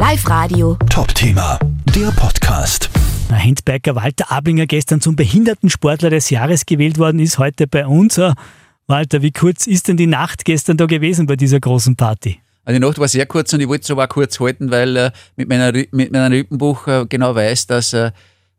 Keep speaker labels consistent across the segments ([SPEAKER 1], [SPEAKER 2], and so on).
[SPEAKER 1] Live Radio.
[SPEAKER 2] Top-Thema, der Podcast.
[SPEAKER 3] Der Handbiker Walter Ablinger gestern zum Behindertensportler des Jahres gewählt worden ist, heute bei uns. Äh, Walter, wie kurz ist denn die Nacht gestern da gewesen bei dieser großen Party?
[SPEAKER 4] Also die Nacht war sehr kurz und ich wollte es aber auch kurz halten, weil äh, mit, meiner, mit meinem Rippenbuch äh, genau weiß, dass äh,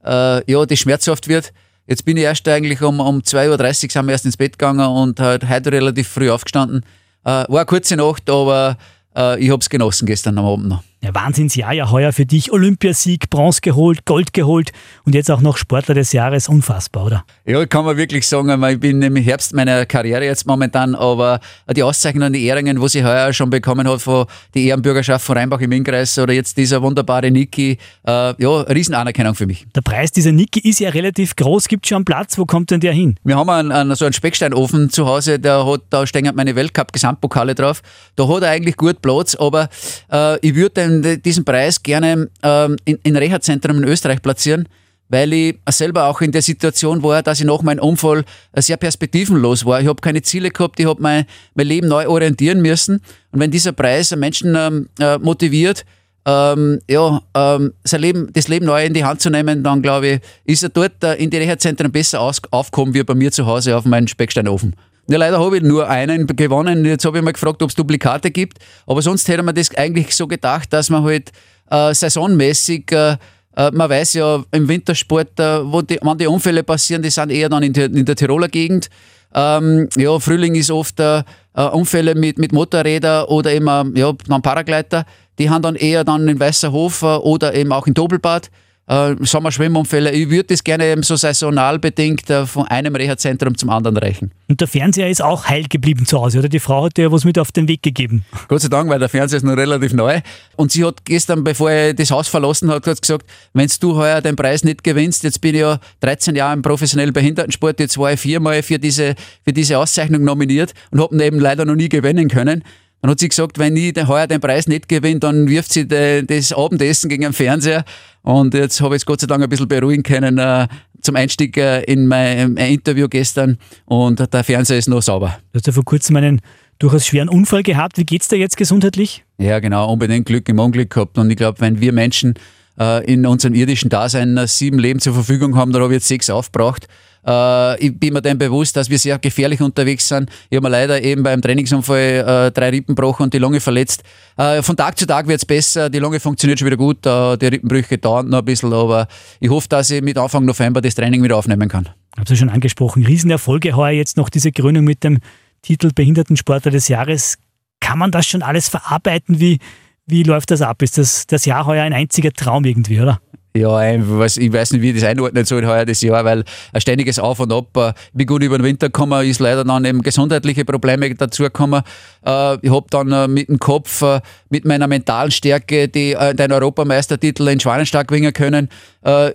[SPEAKER 4] äh, ja, das schmerzhaft wird. Jetzt bin ich erst eigentlich um, um 2.30 Uhr sind wir erst ins Bett gegangen und halt heute relativ früh aufgestanden. Äh, war eine kurze Nacht, aber äh, ich habe es genossen gestern am Abend noch.
[SPEAKER 3] Ja, Wahnsinnsjahr ja heuer für dich. Olympiasieg, Bronze geholt, Gold geholt und jetzt auch noch Sportler des Jahres. Unfassbar, oder?
[SPEAKER 4] Ja, kann man wirklich sagen, ich bin im Herbst meiner Karriere jetzt momentan, aber die Auszeichnungen, die Ehrungen, wo ich heuer schon bekommen habe von die Ehrenbürgerschaft von Rheinbach im Innkreis oder jetzt dieser wunderbare Niki, äh, ja, Riesenanerkennung für mich.
[SPEAKER 3] Der Preis dieser Niki ist ja relativ groß. Gibt schon einen Platz? Wo kommt denn der hin?
[SPEAKER 4] Wir haben einen, einen, so einen Specksteinofen zu Hause, der hat, da stehen meine Weltcup-Gesamtpokale drauf. Da hat er eigentlich gut Platz, aber äh, ich würde diesen Preis gerne ähm, in, in Reha-Zentrum in Österreich platzieren, weil ich selber auch in der Situation war, dass ich nach meinem Unfall äh, sehr perspektivenlos war. Ich habe keine Ziele gehabt, ich habe mein, mein Leben neu orientieren müssen. Und wenn dieser Preis Menschen ähm, äh, motiviert, ähm, ja, ähm, sein Leben, das Leben neu in die Hand zu nehmen, dann glaube ich, ist er dort äh, in die Reha-Zentren besser aus, aufgekommen wie bei mir zu Hause auf meinem Specksteinofen. Ja, leider habe ich nur einen gewonnen. Jetzt habe ich mal gefragt, ob es Duplikate gibt. Aber sonst hätte man das eigentlich so gedacht, dass man halt äh, saisonmäßig, äh, äh, man weiß ja im Wintersport, äh, wo die, wenn die Unfälle passieren, die sind eher dann in der, in der Tiroler Gegend. Ähm, ja, Frühling ist oft äh, äh, Unfälle mit, mit Motorrädern oder eben äh, ja, dann Paragleiter. Die haben dann eher dann in Weißerhof oder eben auch in Doppelbad. Äh, Sommerschwimmunfälle. Ich würde das gerne eben so saisonal bedingt äh, von einem Reha-Zentrum zum anderen reichen.
[SPEAKER 3] Und der Fernseher ist auch heil geblieben zu Hause, oder? Die Frau hat dir ja was mit auf den Weg gegeben.
[SPEAKER 4] Gott sei Dank, weil der Fernseher ist noch relativ neu. Und sie hat gestern, bevor ich das Haus verlassen hat gesagt, wenn du heuer den Preis nicht gewinnst, jetzt bin ich ja 13 Jahre im professionellen Behindertensport, jetzt war ich viermal für diese, für diese Auszeichnung nominiert und habe ihn eben leider noch nie gewinnen können. Dann hat sie gesagt, wenn ich den, heuer den Preis nicht gewinne, dann wirft sie de, das Abendessen gegen den Fernseher. Und jetzt habe ich es Gott sei Dank ein bisschen beruhigen können äh, zum Einstieg äh, in mein äh, Interview gestern. Und der Fernseher ist noch sauber.
[SPEAKER 3] Du hast ja vor kurzem einen durchaus schweren Unfall gehabt. Wie geht's dir jetzt gesundheitlich?
[SPEAKER 4] Ja, genau, unbedingt Glück im Unglück gehabt. Und ich glaube, wenn wir Menschen äh, in unserem irdischen Dasein äh, sieben Leben zur Verfügung haben, dann habe ich jetzt sechs aufgebraucht. Äh, ich bin mir dem bewusst, dass wir sehr gefährlich unterwegs sind. Ich habe mir leider eben beim Trainingsunfall äh, drei Rippen gebrochen und die Lunge verletzt. Äh, von Tag zu Tag wird es besser, die Lunge funktioniert schon wieder gut, äh, die Rippenbrüche dauern noch ein bisschen, aber ich hoffe, dass ich mit Anfang November das Training wieder aufnehmen kann.
[SPEAKER 3] Hab's ja schon angesprochen. Riesenerfolge heuer jetzt noch diese Krönung mit dem Titel Behindertensportler des Jahres. Kann man das schon alles verarbeiten? Wie, wie läuft das ab? Ist das, das Jahr heuer ein einziger Traum irgendwie, oder?
[SPEAKER 4] Ja, ein- was, ich weiß nicht, wie ich das einordnen soll heuer das Jahr, weil ein ständiges Auf und Ab. äh, Wie gut über den Winter gekommen, ist leider dann eben gesundheitliche Probleme dazugekommen. Äh, Ich habe dann äh, mit dem Kopf, mit meiner mentalen Stärke die, den Europameistertitel in Schwanenstag gewinnen können.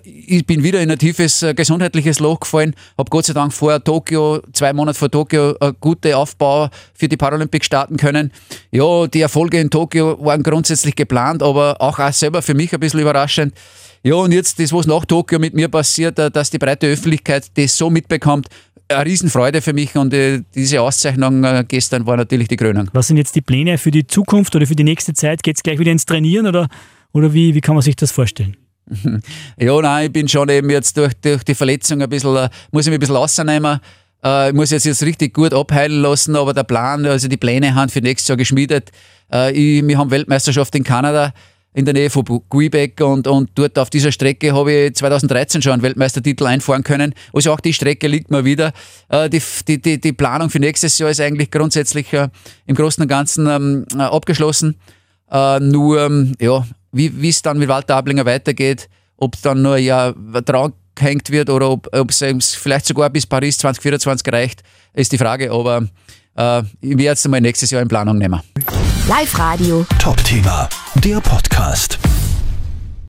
[SPEAKER 4] Ich bin wieder in ein tiefes gesundheitliches Loch gefallen, habe Gott sei Dank vor Tokio, zwei Monate vor Tokio, eine gute Aufbau für die Paralympics starten können. Ja, die Erfolge in Tokio waren grundsätzlich geplant, aber auch, auch selber für mich ein bisschen überraschend. Ja, und jetzt das, was nach Tokio mit mir passiert, dass die breite Öffentlichkeit das so mitbekommt, eine Riesenfreude für mich und äh, diese Auszeichnung äh, gestern war natürlich die Krönung.
[SPEAKER 3] Was sind jetzt die Pläne für die Zukunft oder für die nächste Zeit? Geht's gleich wieder ins Trainieren oder, oder wie, wie kann man sich das vorstellen?
[SPEAKER 4] Ja, nein, ich bin schon eben jetzt durch, durch die Verletzung ein bisschen, äh, muss ich mich ein bisschen rausnehmen. Äh, ich muss jetzt, jetzt richtig gut abheilen lassen, aber der Plan, also die Pläne haben für nächstes Jahr geschmiedet. Äh, ich, wir haben Weltmeisterschaft in Kanada in der Nähe von Quebec und, und dort auf dieser Strecke habe ich 2013 schon einen Weltmeistertitel einfahren können. Also auch die Strecke liegt mir wieder. Äh, die, die, die, die Planung für nächstes Jahr ist eigentlich grundsätzlich äh, im Großen und Ganzen ähm, äh, abgeschlossen. Äh, nur, ähm, ja, wie es dann mit Walter Ablinger weitergeht, ob es dann nur ein Jahr dran gehängt wird oder ob es vielleicht sogar bis Paris 2024 reicht, ist die Frage. Aber äh, ich werde jetzt mal nächstes Jahr in Planung nehmen.
[SPEAKER 1] Live Radio.
[SPEAKER 2] Top-Thema, der Podcast.